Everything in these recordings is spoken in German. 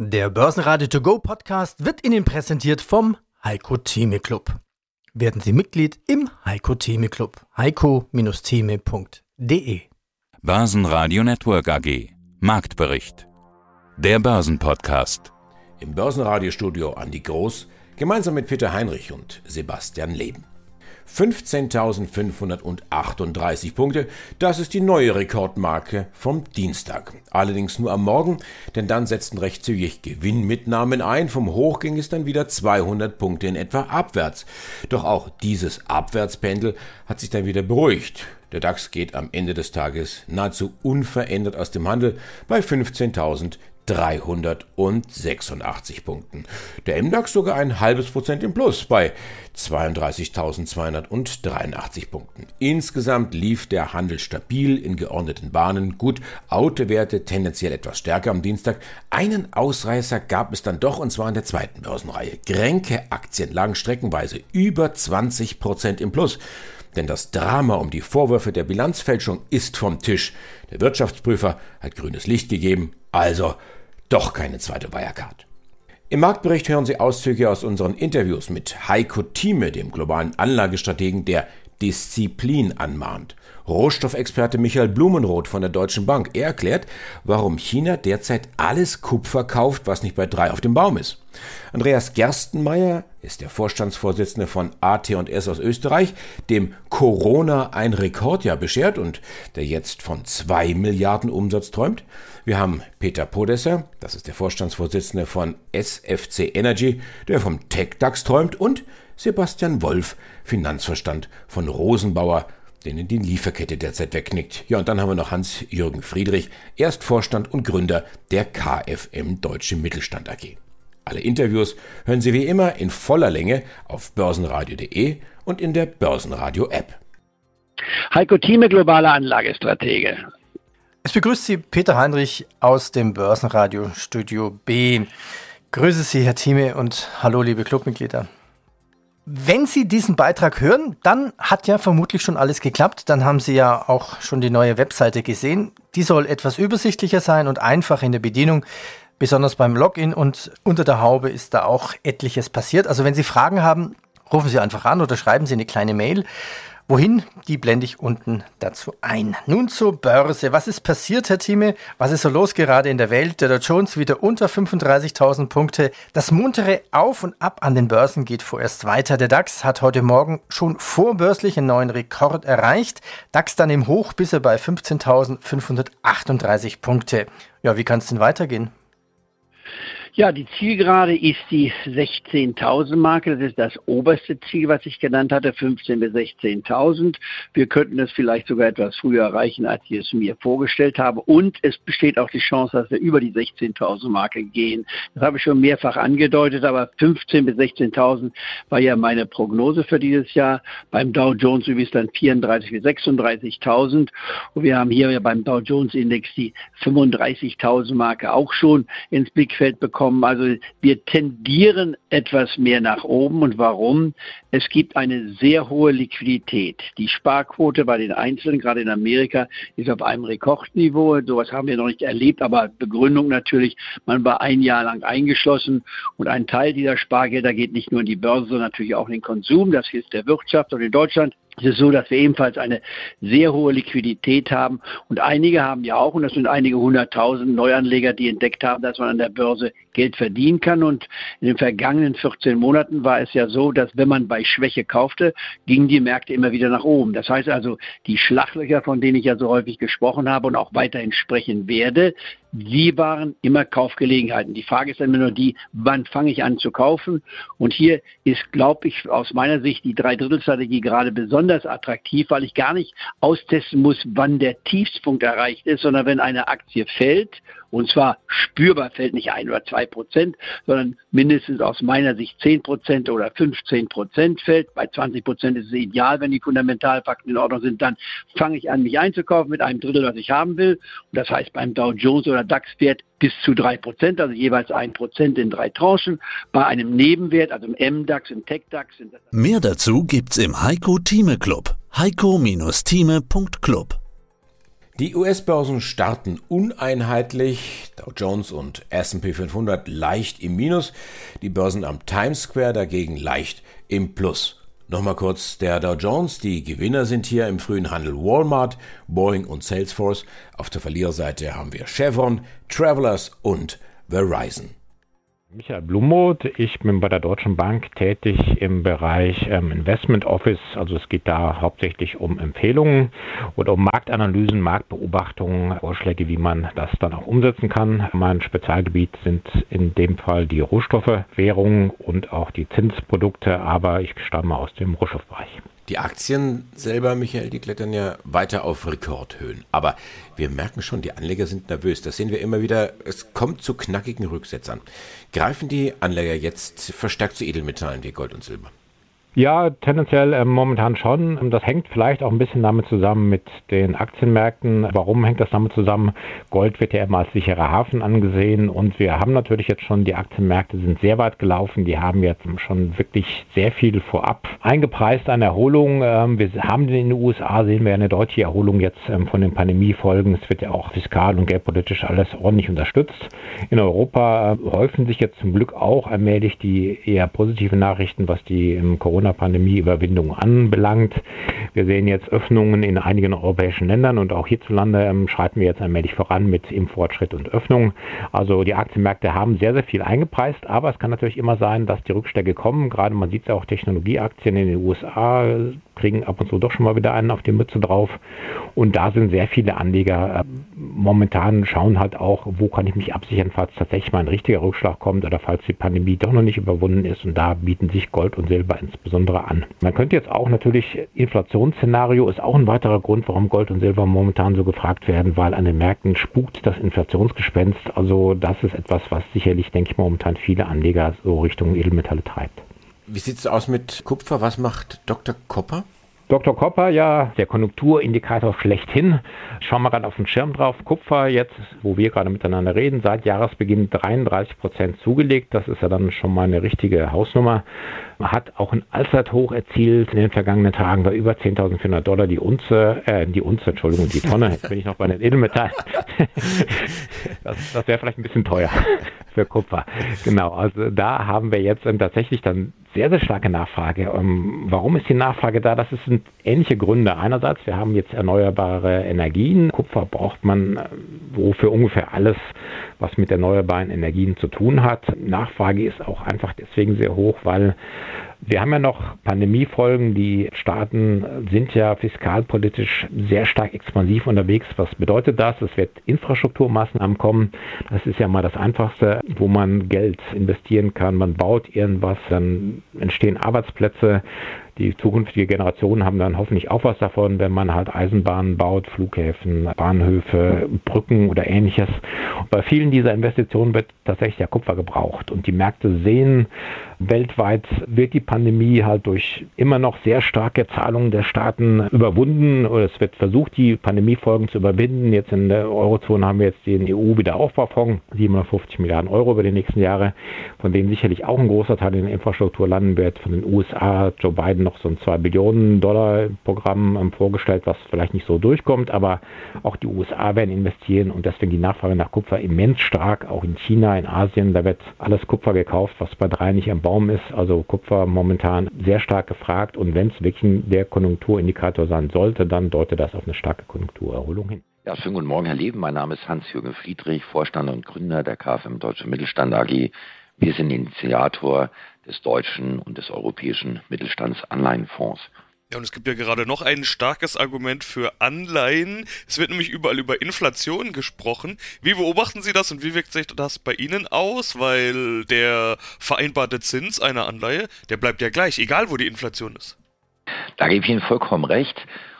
Der Börsenradio To Go Podcast wird Ihnen präsentiert vom Heiko Theme Club. Werden Sie Mitglied im Heiko Theme Club. heiko-theme.de Börsenradio Network AG Marktbericht Der Börsenpodcast Im Börsenradiostudio Andi Groß gemeinsam mit Peter Heinrich und Sebastian Leben. 15.538 Punkte, das ist die neue Rekordmarke vom Dienstag. Allerdings nur am Morgen, denn dann setzten recht zügig Gewinnmitnahmen ein. Vom Hoch ging es dann wieder 200 Punkte in etwa abwärts. Doch auch dieses Abwärtspendel hat sich dann wieder beruhigt. Der DAX geht am Ende des Tages nahezu unverändert aus dem Handel bei 15.000 386 Punkten. Der MDAX sogar ein halbes Prozent im Plus bei 32.283 Punkten. Insgesamt lief der Handel stabil in geordneten Bahnen. Gut, Autowerte tendenziell etwas stärker am Dienstag. Einen Ausreißer gab es dann doch und zwar in der zweiten Börsenreihe. Gränke-Aktien lagen streckenweise über 20 Prozent im Plus. Denn das Drama um die Vorwürfe der Bilanzfälschung ist vom Tisch. Der Wirtschaftsprüfer hat grünes Licht gegeben. Also doch keine zweite Wirecard. Im Marktbericht hören Sie Auszüge aus unseren Interviews mit Heiko Thieme, dem globalen Anlagestrategen, der Disziplin anmahnt. Rohstoffexperte Michael Blumenroth von der Deutschen Bank. Er erklärt, warum China derzeit alles Kupfer kauft, was nicht bei drei auf dem Baum ist. Andreas Gerstenmeier ist der Vorstandsvorsitzende von AT&S aus Österreich, dem Corona ein Rekordjahr beschert und der jetzt von zwei Milliarden Umsatz träumt. Wir haben Peter Podesser, das ist der Vorstandsvorsitzende von SFC Energy, der vom TechDAX träumt und Sebastian Wolf, Finanzverstand von Rosenbauer, denen die Lieferkette derzeit wegknickt. Ja, und dann haben wir noch Hans-Jürgen Friedrich, Erstvorstand und Gründer der KFM Deutsche Mittelstand AG. Alle Interviews hören Sie wie immer in voller Länge auf börsenradio.de und in der Börsenradio-App. Heiko Thieme, globaler Anlagestratege. Es begrüßt Sie Peter Heinrich aus dem Börsenradio Studio B. Grüße Sie, Herr Thieme, und hallo, liebe Clubmitglieder. Wenn Sie diesen Beitrag hören, dann hat ja vermutlich schon alles geklappt. Dann haben Sie ja auch schon die neue Webseite gesehen. Die soll etwas übersichtlicher sein und einfach in der Bedienung. Besonders beim Login und unter der Haube ist da auch etliches passiert. Also wenn Sie Fragen haben, rufen Sie einfach an oder schreiben Sie eine kleine Mail. Wohin? Die blende ich unten dazu ein. Nun zur Börse. Was ist passiert, Herr Thieme? Was ist so los gerade in der Welt? Der Dow Jones wieder unter 35.000 Punkte. Das muntere Auf und Ab an den Börsen geht vorerst weiter. Der DAX hat heute Morgen schon vorbörslich einen neuen Rekord erreicht. DAX dann im Hoch bis er bei 15.538 Punkte. Ja, wie kann es denn weitergehen? Ja, die Zielgerade ist die 16.000 Marke. Das ist das oberste Ziel, was ich genannt hatte, 15.000 bis 16.000. Wir könnten es vielleicht sogar etwas früher erreichen, als ich es mir vorgestellt habe. Und es besteht auch die Chance, dass wir über die 16.000 Marke gehen. Das habe ich schon mehrfach angedeutet, aber 15.000 bis 16.000 war ja meine Prognose für dieses Jahr. Beim Dow Jones übrigens dann 34.000 bis 36.000. Und wir haben hier ja beim Dow Jones Index die 35.000 Marke auch schon ins Blickfeld bekommen kommen. Also wir tendieren etwas mehr nach oben. Und warum? Es gibt eine sehr hohe Liquidität. Die Sparquote bei den Einzelnen, gerade in Amerika, ist auf einem Rekordniveau. Sowas haben wir noch nicht erlebt, aber Begründung natürlich, man war ein Jahr lang eingeschlossen und ein Teil dieser Spargelder geht nicht nur in die Börse, sondern natürlich auch in den Konsum. Das hilft der Wirtschaft und in Deutschland es ist so, dass wir ebenfalls eine sehr hohe Liquidität haben. Und einige haben ja auch, und das sind einige hunderttausend Neuanleger, die entdeckt haben, dass man an der Börse Geld verdienen kann. Und in den vergangenen 14 Monaten war es ja so, dass wenn man bei Schwäche kaufte, gingen die Märkte immer wieder nach oben. Das heißt also, die Schlachlöcher, von denen ich ja so häufig gesprochen habe und auch weiterhin sprechen werde, die waren immer Kaufgelegenheiten. Die Frage ist dann immer nur die, wann fange ich an zu kaufen? Und hier ist, glaube ich, aus meiner Sicht die Dreidrittelstrategie gerade besonders attraktiv, weil ich gar nicht austesten muss, wann der Tiefspunkt erreicht ist, sondern wenn eine Aktie fällt und zwar spürbar fällt nicht ein oder zwei Prozent, sondern mindestens aus meiner Sicht zehn Prozent oder 15 Prozent fällt. Bei 20 Prozent ist es ideal, wenn die Fundamentalfakten in Ordnung sind. Dann fange ich an, mich einzukaufen mit einem Drittel, was ich haben will. Und das heißt beim Dow Jones oder DAX-Wert bis zu drei Prozent, also jeweils ein Prozent in drei Tranchen. Bei einem Nebenwert, also im MDAX, im TechDAX. Mehr dazu gibt's im Heiko Thieme Club. heiko-thieme.club Die US-Börsen starten uneinheitlich, Dow Jones und S&P 500 leicht im Minus, die Börsen am Times Square dagegen leicht im Plus. Nochmal kurz der Dow Jones, die Gewinner sind hier im frühen Handel Walmart, Boeing und Salesforce. Auf der Verliererseite haben wir Chevron, Travelers und Verizon. Michael Blumoth, ich bin bei der Deutschen Bank tätig im Bereich ähm, Investment Office. Also es geht da hauptsächlich um Empfehlungen oder um Marktanalysen, Marktbeobachtungen, Vorschläge, wie man das dann auch umsetzen kann. Mein Spezialgebiet sind in dem Fall die Rohstoffe, Währungen und auch die Zinsprodukte, aber ich stamme aus dem Rohstoffbereich. Die Aktien selber, Michael, die klettern ja weiter auf Rekordhöhen. Aber wir merken schon, die Anleger sind nervös. Das sehen wir immer wieder. Es kommt zu knackigen Rücksetzern. Greifen die Anleger jetzt verstärkt zu Edelmetallen wie Gold und Silber? Ja, tendenziell äh, momentan schon. Das hängt vielleicht auch ein bisschen damit zusammen mit den Aktienmärkten. Warum hängt das damit zusammen? Gold wird ja immer als sicherer Hafen angesehen und wir haben natürlich jetzt schon, die Aktienmärkte sind sehr weit gelaufen. Die haben jetzt schon wirklich sehr viel vorab eingepreist an Erholung. Ähm, wir haben in den USA, sehen wir eine deutliche Erholung jetzt ähm, von den Pandemiefolgen. Es wird ja auch fiskal und geldpolitisch alles ordentlich unterstützt. In Europa äh, häufen sich jetzt zum Glück auch allmählich die eher positiven Nachrichten, was die im Corona Corona-Pandemie-Überwindung anbelangt. Wir sehen jetzt Öffnungen in einigen europäischen Ländern und auch hierzulande ähm, schreiten wir jetzt allmählich voran mit Impffortschritt und Öffnung. Also die Aktienmärkte haben sehr, sehr viel eingepreist, aber es kann natürlich immer sein, dass die Rückstände kommen. Gerade man sieht es auch Technologieaktien in den USA kriegen ab und zu doch schon mal wieder einen auf die Mütze drauf. Und da sind sehr viele Anleger äh, momentan schauen halt auch, wo kann ich mich absichern, falls tatsächlich mal ein richtiger Rückschlag kommt oder falls die Pandemie doch noch nicht überwunden ist. Und da bieten sich Gold und Silber insbesondere an. Man könnte jetzt auch natürlich, Inflationsszenario ist auch ein weiterer Grund, warum Gold und Silber momentan so gefragt werden, weil an den Märkten spukt das Inflationsgespenst. Also das ist etwas, was sicherlich, denke ich, momentan viele Anleger so Richtung Edelmetalle treibt. Wie sieht es aus mit Kupfer? Was macht Dr. Kopper? Dr. Kopper, ja, der Konjunkturindikator schlechthin. Schauen wir gerade auf den Schirm drauf. Kupfer jetzt, wo wir gerade miteinander reden, seit Jahresbeginn 33 Prozent zugelegt. Das ist ja dann schon mal eine richtige Hausnummer. Hat auch ein Allzeithoch erzielt in den vergangenen Tagen bei über 10.400 Dollar die Unze, äh, die Unze, Entschuldigung, die Tonne. Jetzt bin ich noch bei den Edelmetallen. das, das wäre vielleicht ein bisschen teuer für Kupfer. Genau, also da haben wir jetzt tatsächlich dann sehr, sehr starke Nachfrage. Ähm, warum ist die Nachfrage da? Das sind ähnliche Gründe. Einerseits, wir haben jetzt erneuerbare Energien. Kupfer braucht man äh, wofür ungefähr alles, was mit erneuerbaren Energien zu tun hat. Nachfrage ist auch einfach deswegen sehr hoch, weil wir haben ja noch Pandemiefolgen. Die Staaten sind ja fiskalpolitisch sehr stark expansiv unterwegs. Was bedeutet das? Es wird Infrastrukturmaßnahmen kommen. Das ist ja mal das Einfachste, wo man Geld investieren kann. Man baut irgendwas, dann entstehen Arbeitsplätze die zukünftige Generationen haben dann hoffentlich auch was davon, wenn man halt Eisenbahnen baut, Flughäfen, Bahnhöfe, Brücken oder ähnliches. Und bei vielen dieser Investitionen wird tatsächlich der Kupfer gebraucht. Und die Märkte sehen, weltweit wird die Pandemie halt durch immer noch sehr starke Zahlungen der Staaten überwunden oder es wird versucht, die Pandemiefolgen zu überwinden. Jetzt in der Eurozone haben wir jetzt den EU-Wiederaufbaufonds, 750 Milliarden Euro über die nächsten Jahre, von denen sicherlich auch ein großer Teil in der Infrastruktur landen wird. Von den USA, Joe Biden noch so ein 2 Billionen Dollar Programm ähm, vorgestellt, was vielleicht nicht so durchkommt, aber auch die USA werden investieren und deswegen die Nachfrage nach Kupfer immens stark, auch in China, in Asien, da wird alles Kupfer gekauft, was bei drei nicht am Baum ist, also Kupfer momentan sehr stark gefragt und wenn es wirklich der Konjunkturindikator sein sollte, dann deutet das auf eine starke Konjunkturerholung hin. Ja, schönen guten Morgen, Herr Leben. Mein Name ist Hans-Jürgen Friedrich, Vorstand und Gründer der KfM Deutsche Mittelstand AG. Wir sind Initiator des deutschen und des europäischen Mittelstandsanleihenfonds. Ja, und es gibt ja gerade noch ein starkes Argument für Anleihen. Es wird nämlich überall über Inflation gesprochen. Wie beobachten Sie das und wie wirkt sich das bei Ihnen aus? Weil der vereinbarte Zins einer Anleihe, der bleibt ja gleich, egal wo die Inflation ist. Da gebe ich Ihnen vollkommen recht.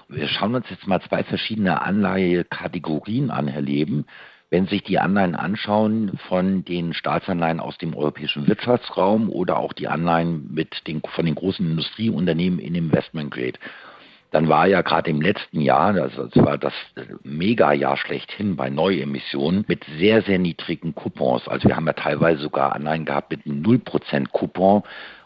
Wir schauen uns jetzt mal zwei verschiedene Anleihekategorien an, Herr Leben. Wenn sich die Anleihen anschauen von den Staatsanleihen aus dem europäischen Wirtschaftsraum oder auch die Anleihen mit den, von den großen Industrieunternehmen in Investment Grade, dann war ja gerade im letzten Jahr, also das war das Mega-Jahr schlechthin bei Neuemissionen mit sehr, sehr niedrigen Coupons. Also wir haben ja teilweise sogar Anleihen gehabt mit einem 0% Coupon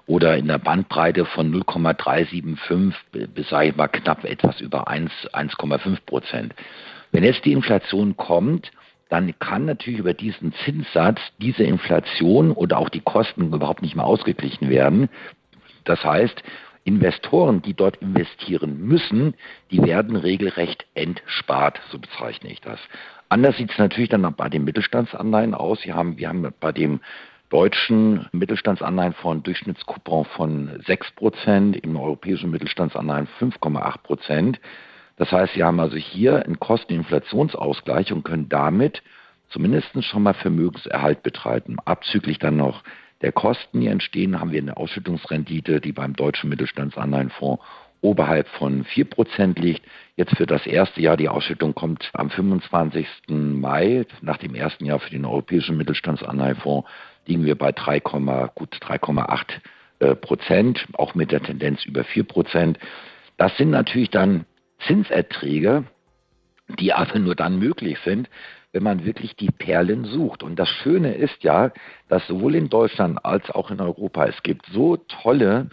oder in der Bandbreite von 0,375 bis, sage ich mal, knapp etwas über 1, 1,5 Prozent. Wenn jetzt die Inflation kommt, dann kann natürlich über diesen Zinssatz diese Inflation oder auch die Kosten überhaupt nicht mehr ausgeglichen werden. Das heißt, Investoren, die dort investieren müssen, die werden regelrecht entspart, so bezeichne ich das. Anders sieht es natürlich dann bei den Mittelstandsanleihen aus. Wir haben, wir haben bei dem deutschen Mittelstandsanleihenfonds einen Durchschnittskupon von 6%, im europäischen Mittelstandsanleihen 5,8%. Das heißt, Sie haben also hier einen Kosteninflationsausgleich und können damit zumindest schon mal Vermögenserhalt betreiben. Abzüglich dann noch der Kosten, die entstehen, haben wir eine Ausschüttungsrendite, die beim deutschen Mittelstandsanleihenfonds oberhalb von 4% liegt. Jetzt für das erste Jahr, die Ausschüttung kommt am 25. Mai, nach dem ersten Jahr für den europäischen Mittelstandsanleihenfonds, liegen wir bei 3, gut 3,8 äh, Prozent, auch mit der Tendenz über 4 Prozent. Das sind natürlich dann Zinserträge, die aber nur dann möglich sind, wenn man wirklich die Perlen sucht. Und das Schöne ist ja, dass sowohl in Deutschland als auch in Europa es gibt so tolle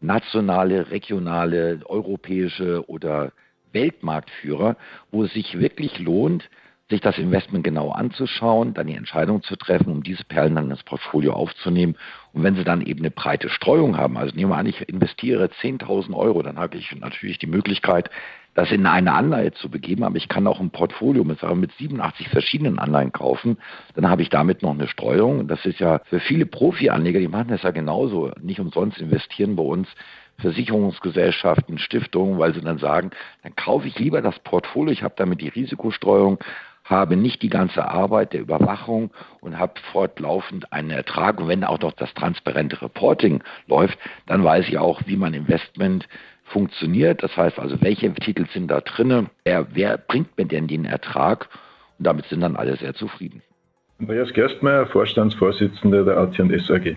nationale, regionale, europäische oder Weltmarktführer, wo es sich wirklich lohnt, sich das Investment genau anzuschauen, dann die Entscheidung zu treffen, um diese Perlen dann ins Portfolio aufzunehmen. Und wenn sie dann eben eine breite Streuung haben, also nehmen wir an, ich investiere 10.000 Euro, dann habe ich natürlich die Möglichkeit, das in eine Anleihe zu begeben, aber ich kann auch ein Portfolio mit, mit 87 verschiedenen Anleihen kaufen. Dann habe ich damit noch eine Streuung. Das ist ja für viele Profi-Anleger, die machen das ja genauso. Nicht umsonst investieren bei uns Versicherungsgesellschaften, Stiftungen, weil sie dann sagen, dann kaufe ich lieber das Portfolio, ich habe damit die Risikostreuung, habe nicht die ganze Arbeit der Überwachung und habe fortlaufend einen Ertrag. Und wenn auch noch das transparente Reporting läuft, dann weiß ich auch, wie mein Investment funktioniert. Das heißt also, welche Titel sind da drin? Wer, wer bringt mir denn den Ertrag? Und damit sind dann alle sehr zufrieden. Andreas Gerstmeier, Vorstandsvorsitzender der AT&S AG.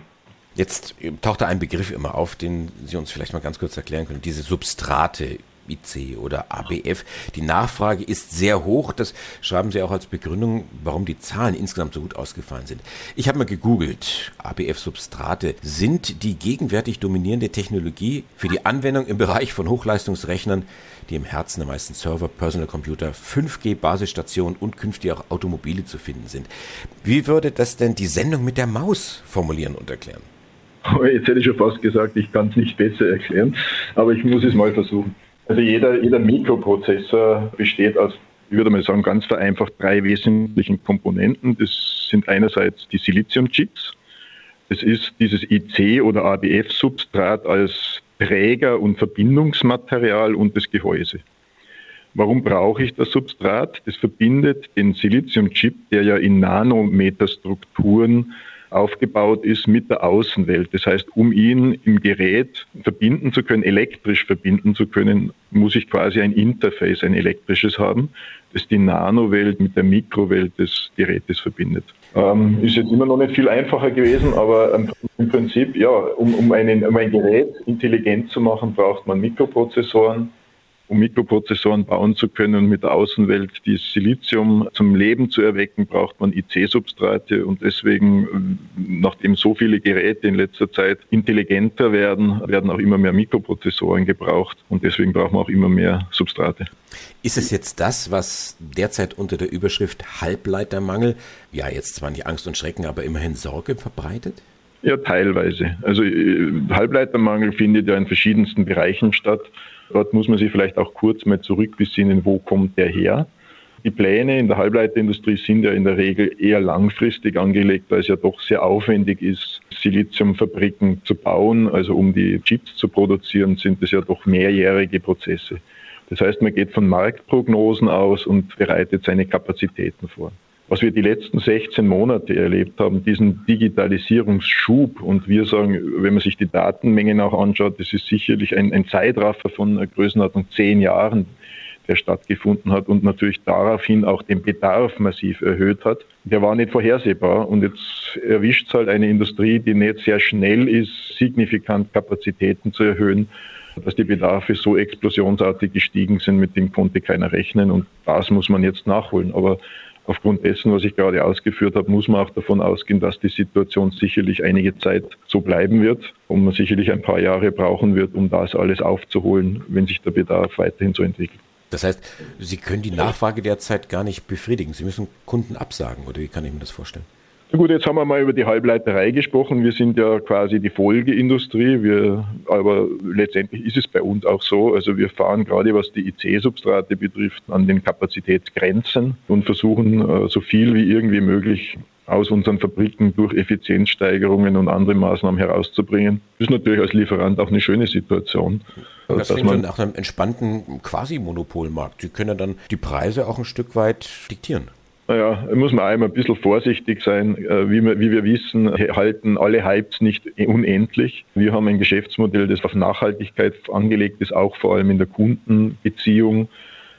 Jetzt taucht da ein Begriff immer auf, den Sie uns vielleicht mal ganz kurz erklären können. Diese Substrate. IC oder ABF. Die Nachfrage ist sehr hoch. Das schreiben Sie auch als Begründung, warum die Zahlen insgesamt so gut ausgefallen sind. Ich habe mal gegoogelt. ABF-Substrate sind die gegenwärtig dominierende Technologie für die Anwendung im Bereich von Hochleistungsrechnern, die im Herzen der meisten Server, Personal Computer, 5G-Basisstationen und künftig auch Automobile zu finden sind. Wie würde das denn die Sendung mit der Maus formulieren und erklären? Jetzt hätte ich schon fast gesagt, ich kann es nicht besser erklären, aber ich muss es mal versuchen. Also jeder, jeder Mikroprozessor besteht aus, ich würde mal sagen, ganz vereinfacht drei wesentlichen Komponenten. Das sind einerseits die Siliziumchips. Das ist dieses IC oder ABF-Substrat als Träger und Verbindungsmaterial und das Gehäuse. Warum brauche ich das Substrat? Das verbindet den Siliziumchip, der ja in Nanometerstrukturen aufgebaut ist mit der Außenwelt. Das heißt, um ihn im Gerät verbinden zu können, elektrisch verbinden zu können, muss ich quasi ein Interface, ein elektrisches haben, das die Nanowelt mit der Mikrowelt des Gerätes verbindet. Ähm, ist jetzt immer noch nicht viel einfacher gewesen, aber im Prinzip, ja, um, um, einen, um ein Gerät intelligent zu machen, braucht man Mikroprozessoren, um Mikroprozessoren bauen zu können und mit der Außenwelt dieses Silizium zum Leben zu erwecken, braucht man IC-Substrate und deswegen, nachdem so viele Geräte in letzter Zeit intelligenter werden, werden auch immer mehr Mikroprozessoren gebraucht und deswegen braucht man auch immer mehr Substrate. Ist es jetzt das, was derzeit unter der Überschrift Halbleitermangel, ja jetzt zwar nicht Angst und Schrecken, aber immerhin Sorge verbreitet? Ja, teilweise. Also äh, Halbleitermangel findet ja in verschiedensten Bereichen statt. Dort muss man sich vielleicht auch kurz mal zurückbesinnen, wo kommt der her? Die Pläne in der Halbleiterindustrie sind ja in der Regel eher langfristig angelegt, weil es ja doch sehr aufwendig ist, Siliziumfabriken zu bauen. Also um die Chips zu produzieren, sind es ja doch mehrjährige Prozesse. Das heißt, man geht von Marktprognosen aus und bereitet seine Kapazitäten vor was wir die letzten 16 Monate erlebt haben, diesen Digitalisierungsschub. Und wir sagen, wenn man sich die Datenmengen auch anschaut, das ist sicherlich ein, ein Zeitraffer von Größenordnung zehn Jahren, der stattgefunden hat und natürlich daraufhin auch den Bedarf massiv erhöht hat. Der war nicht vorhersehbar und jetzt erwischt es halt eine Industrie, die nicht sehr schnell ist, signifikant Kapazitäten zu erhöhen dass die Bedarfe so explosionsartig gestiegen sind, mit dem konnte keiner rechnen und das muss man jetzt nachholen. Aber aufgrund dessen, was ich gerade ausgeführt habe, muss man auch davon ausgehen, dass die Situation sicherlich einige Zeit so bleiben wird und man sicherlich ein paar Jahre brauchen wird, um das alles aufzuholen, wenn sich der Bedarf weiterhin so entwickelt. Das heißt, Sie können die Nachfrage derzeit gar nicht befriedigen. Sie müssen Kunden absagen, oder wie kann ich mir das vorstellen? Na gut, jetzt haben wir mal über die Halbleiterei gesprochen. Wir sind ja quasi die Folgeindustrie. Wir, aber letztendlich ist es bei uns auch so. Also wir fahren gerade was die IC-Substrate betrifft an den Kapazitätsgrenzen und versuchen äh, so viel wie irgendwie möglich aus unseren Fabriken durch Effizienzsteigerungen und andere Maßnahmen herauszubringen. Das ist natürlich als Lieferant auch eine schöne Situation. Das klingt man nach einem entspannten Quasi-Monopolmarkt. Sie können dann die Preise auch ein Stück weit diktieren. Naja, muss man einmal ein bisschen vorsichtig sein. Äh, wie wir, wie wir wissen, halten alle Hypes nicht unendlich. Wir haben ein Geschäftsmodell, das auf Nachhaltigkeit angelegt ist, auch vor allem in der Kundenbeziehung.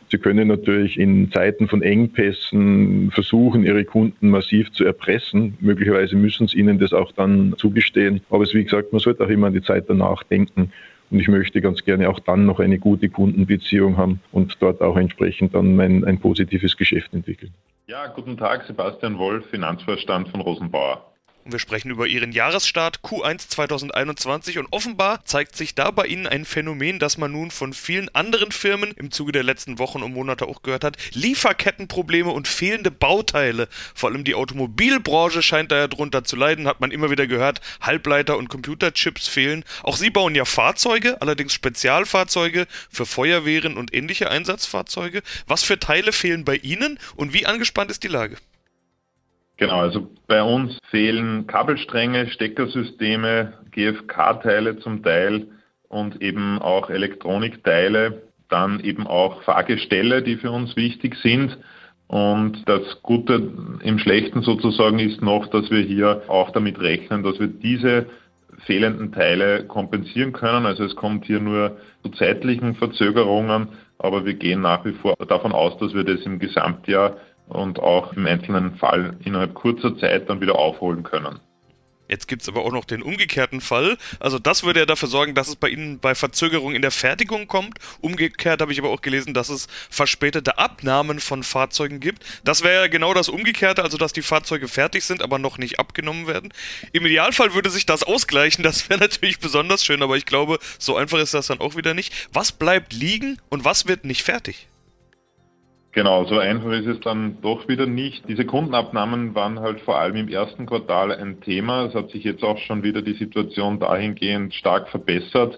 Sie können natürlich in Zeiten von Engpässen versuchen, Ihre Kunden massiv zu erpressen. Möglicherweise müssen Sie ihnen das auch dann zugestehen. Aber es, wie gesagt, man sollte auch immer an die Zeit danach denken. Und ich möchte ganz gerne auch dann noch eine gute Kundenbeziehung haben und dort auch entsprechend dann mein, ein positives Geschäft entwickeln. Ja, guten Tag, Sebastian Wolf, Finanzvorstand von Rosenbauer. Wir sprechen über Ihren Jahresstart Q1 2021 und offenbar zeigt sich da bei Ihnen ein Phänomen, das man nun von vielen anderen Firmen im Zuge der letzten Wochen und Monate auch gehört hat. Lieferkettenprobleme und fehlende Bauteile. Vor allem die Automobilbranche scheint da ja drunter zu leiden, hat man immer wieder gehört. Halbleiter und Computerchips fehlen. Auch Sie bauen ja Fahrzeuge, allerdings Spezialfahrzeuge für Feuerwehren und ähnliche Einsatzfahrzeuge. Was für Teile fehlen bei Ihnen und wie angespannt ist die Lage? Genau, also bei uns fehlen Kabelstränge, Steckersysteme, GFK-Teile zum Teil und eben auch Elektronikteile, dann eben auch Fahrgestelle, die für uns wichtig sind. Und das Gute im Schlechten sozusagen ist noch, dass wir hier auch damit rechnen, dass wir diese fehlenden Teile kompensieren können. Also es kommt hier nur zu zeitlichen Verzögerungen, aber wir gehen nach wie vor davon aus, dass wir das im Gesamtjahr und auch im einzelnen Fall innerhalb kurzer Zeit dann wieder aufholen können. Jetzt gibt es aber auch noch den umgekehrten Fall. Also das würde ja dafür sorgen, dass es bei Ihnen bei Verzögerung in der Fertigung kommt. Umgekehrt habe ich aber auch gelesen, dass es verspätete Abnahmen von Fahrzeugen gibt. Das wäre ja genau das Umgekehrte, also dass die Fahrzeuge fertig sind, aber noch nicht abgenommen werden. Im Idealfall würde sich das ausgleichen. Das wäre natürlich besonders schön, aber ich glaube, so einfach ist das dann auch wieder nicht. Was bleibt liegen und was wird nicht fertig? Genau, so einfach ist es dann doch wieder nicht. Diese Kundenabnahmen waren halt vor allem im ersten Quartal ein Thema. Es hat sich jetzt auch schon wieder die Situation dahingehend stark verbessert.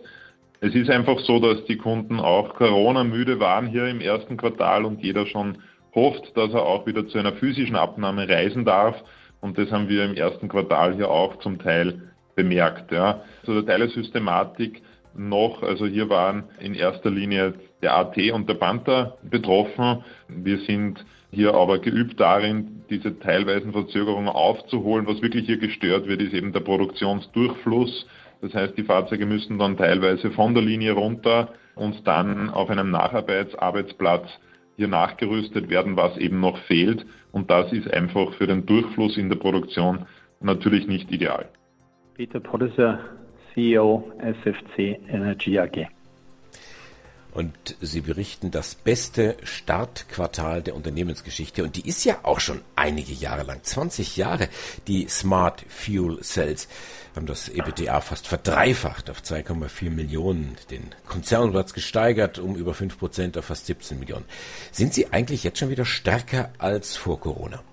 Es ist einfach so, dass die Kunden auch Corona-müde waren hier im ersten Quartal und jeder schon hofft, dass er auch wieder zu einer physischen Abnahme reisen darf. Und das haben wir im ersten Quartal hier auch zum Teil bemerkt. Ja. Zu der Teilesystematik noch, also hier waren in erster Linie der AT und der Panther betroffen. Wir sind hier aber geübt darin, diese teilweisen Verzögerungen aufzuholen. Was wirklich hier gestört wird, ist eben der Produktionsdurchfluss. Das heißt, die Fahrzeuge müssen dann teilweise von der Linie runter und dann auf einem Nacharbeitsarbeitsplatz hier nachgerüstet werden, was eben noch fehlt. Und das ist einfach für den Durchfluss in der Produktion natürlich nicht ideal. Peter Poddeser, CEO SFC Energy AG. Und Sie berichten das beste Startquartal der Unternehmensgeschichte. Und die ist ja auch schon einige Jahre lang, 20 Jahre. Die Smart Fuel Cells haben das EBITDA fast verdreifacht auf 2,4 Millionen, den Konzernumsatz gesteigert um über 5 Prozent auf fast 17 Millionen. Sind Sie eigentlich jetzt schon wieder stärker als vor Corona?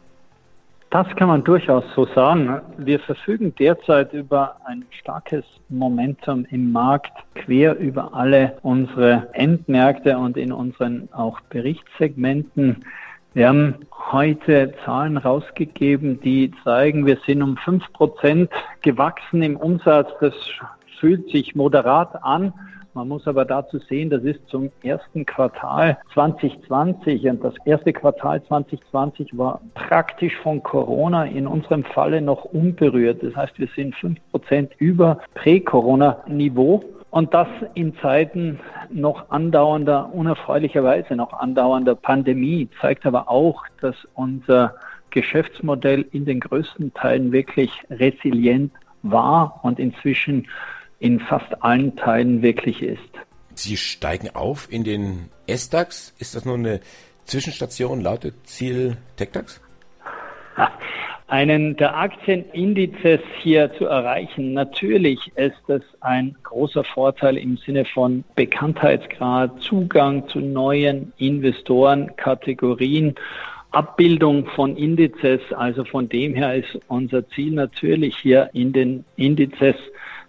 Das kann man durchaus so sagen. Wir verfügen derzeit über ein starkes Momentum im Markt, quer über alle unsere Endmärkte und in unseren auch Berichtssegmenten. Wir haben heute Zahlen rausgegeben, die zeigen, wir sind um fünf Prozent gewachsen im Umsatz. Das fühlt sich moderat an. Man muss aber dazu sehen, das ist zum ersten Quartal 2020 und das erste Quartal 2020 war praktisch von Corona in unserem Falle noch unberührt. Das heißt, wir sind fünf Prozent über Prä-Corona-Niveau. Und das in Zeiten noch andauernder, unerfreulicherweise noch andauernder Pandemie, zeigt aber auch, dass unser Geschäftsmodell in den größten Teilen wirklich resilient war und inzwischen in fast allen Teilen wirklich ist. Sie steigen auf in den S-DAX. Ist das nur eine Zwischenstation? Lautet Ziel TechDAX? einen der Aktienindizes hier zu erreichen. Natürlich ist das ein großer Vorteil im Sinne von Bekanntheitsgrad, Zugang zu neuen Investorenkategorien. Abbildung von Indizes. Also von dem her ist unser Ziel natürlich hier in den Indizes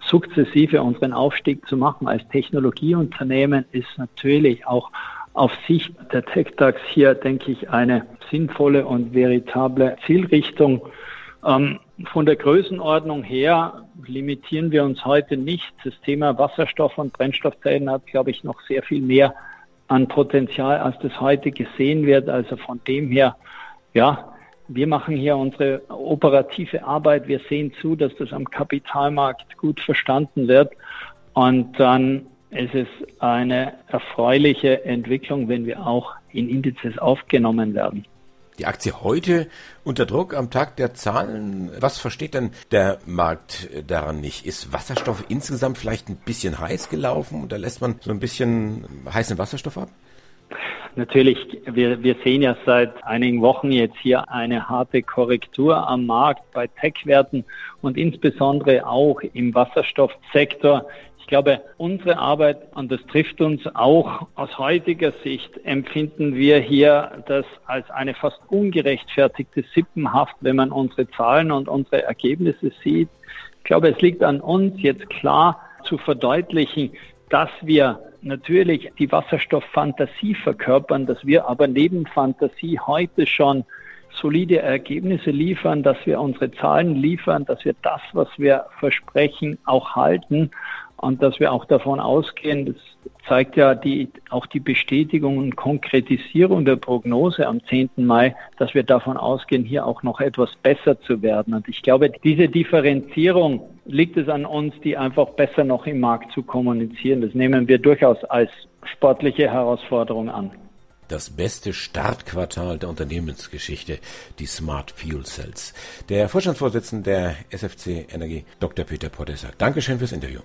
sukzessive unseren Aufstieg zu machen. Als Technologieunternehmen ist natürlich auch auf Sicht der TechDAX hier, denke ich, eine sinnvolle und veritable Zielrichtung. Ähm, von der Größenordnung her limitieren wir uns heute nicht. Das Thema Wasserstoff und Brennstoffzellen hat, glaube ich, noch sehr viel mehr an Potenzial, als das heute gesehen wird. Also von dem her, ja, wir machen hier unsere operative Arbeit. Wir sehen zu, dass das am Kapitalmarkt gut verstanden wird. Und dann ist es eine erfreuliche Entwicklung, wenn wir auch in Indizes aufgenommen werden. Die Aktie heute unter Druck am Tag der Zahlen. Was versteht denn der Markt daran nicht? Ist Wasserstoff insgesamt vielleicht ein bisschen heiß gelaufen und da lässt man so ein bisschen heißen Wasserstoff ab? Natürlich, wir, wir sehen ja seit einigen Wochen jetzt hier eine harte Korrektur am Markt bei Tech-Werten und insbesondere auch im Wasserstoffsektor glaube, unsere Arbeit, und das trifft uns auch aus heutiger Sicht, empfinden wir hier das als eine fast ungerechtfertigte Sippenhaft, wenn man unsere Zahlen und unsere Ergebnisse sieht. Ich glaube, es liegt an uns, jetzt klar zu verdeutlichen, dass wir natürlich die Wasserstofffantasie verkörpern, dass wir aber neben Fantasie heute schon solide Ergebnisse liefern, dass wir unsere Zahlen liefern, dass wir das, was wir versprechen, auch halten und dass wir auch davon ausgehen, das zeigt ja die, auch die Bestätigung und Konkretisierung der Prognose am 10. Mai, dass wir davon ausgehen, hier auch noch etwas besser zu werden. Und ich glaube, diese Differenzierung liegt es an uns, die einfach besser noch im Markt zu kommunizieren. Das nehmen wir durchaus als sportliche Herausforderung an. Das beste Startquartal der Unternehmensgeschichte, die Smart Fuel Cells. Der Vorstandsvorsitzende der SFC Energie, Dr. Peter Podesser. Dankeschön fürs Interview.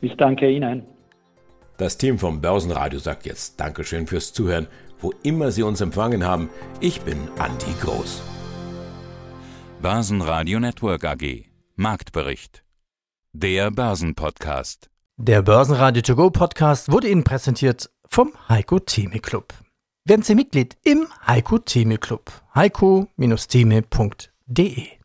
Ich danke Ihnen. Das Team vom Börsenradio sagt jetzt Dankeschön fürs Zuhören, wo immer Sie uns empfangen haben. Ich bin Andi Groß. Börsenradio Network AG. Marktbericht. Der Börsenpodcast. Der Börsenradio To Go Podcast wurde Ihnen präsentiert vom Heiko Theme Club. Werden Sie Mitglied im Heiko Theme Club. heiko-theme.de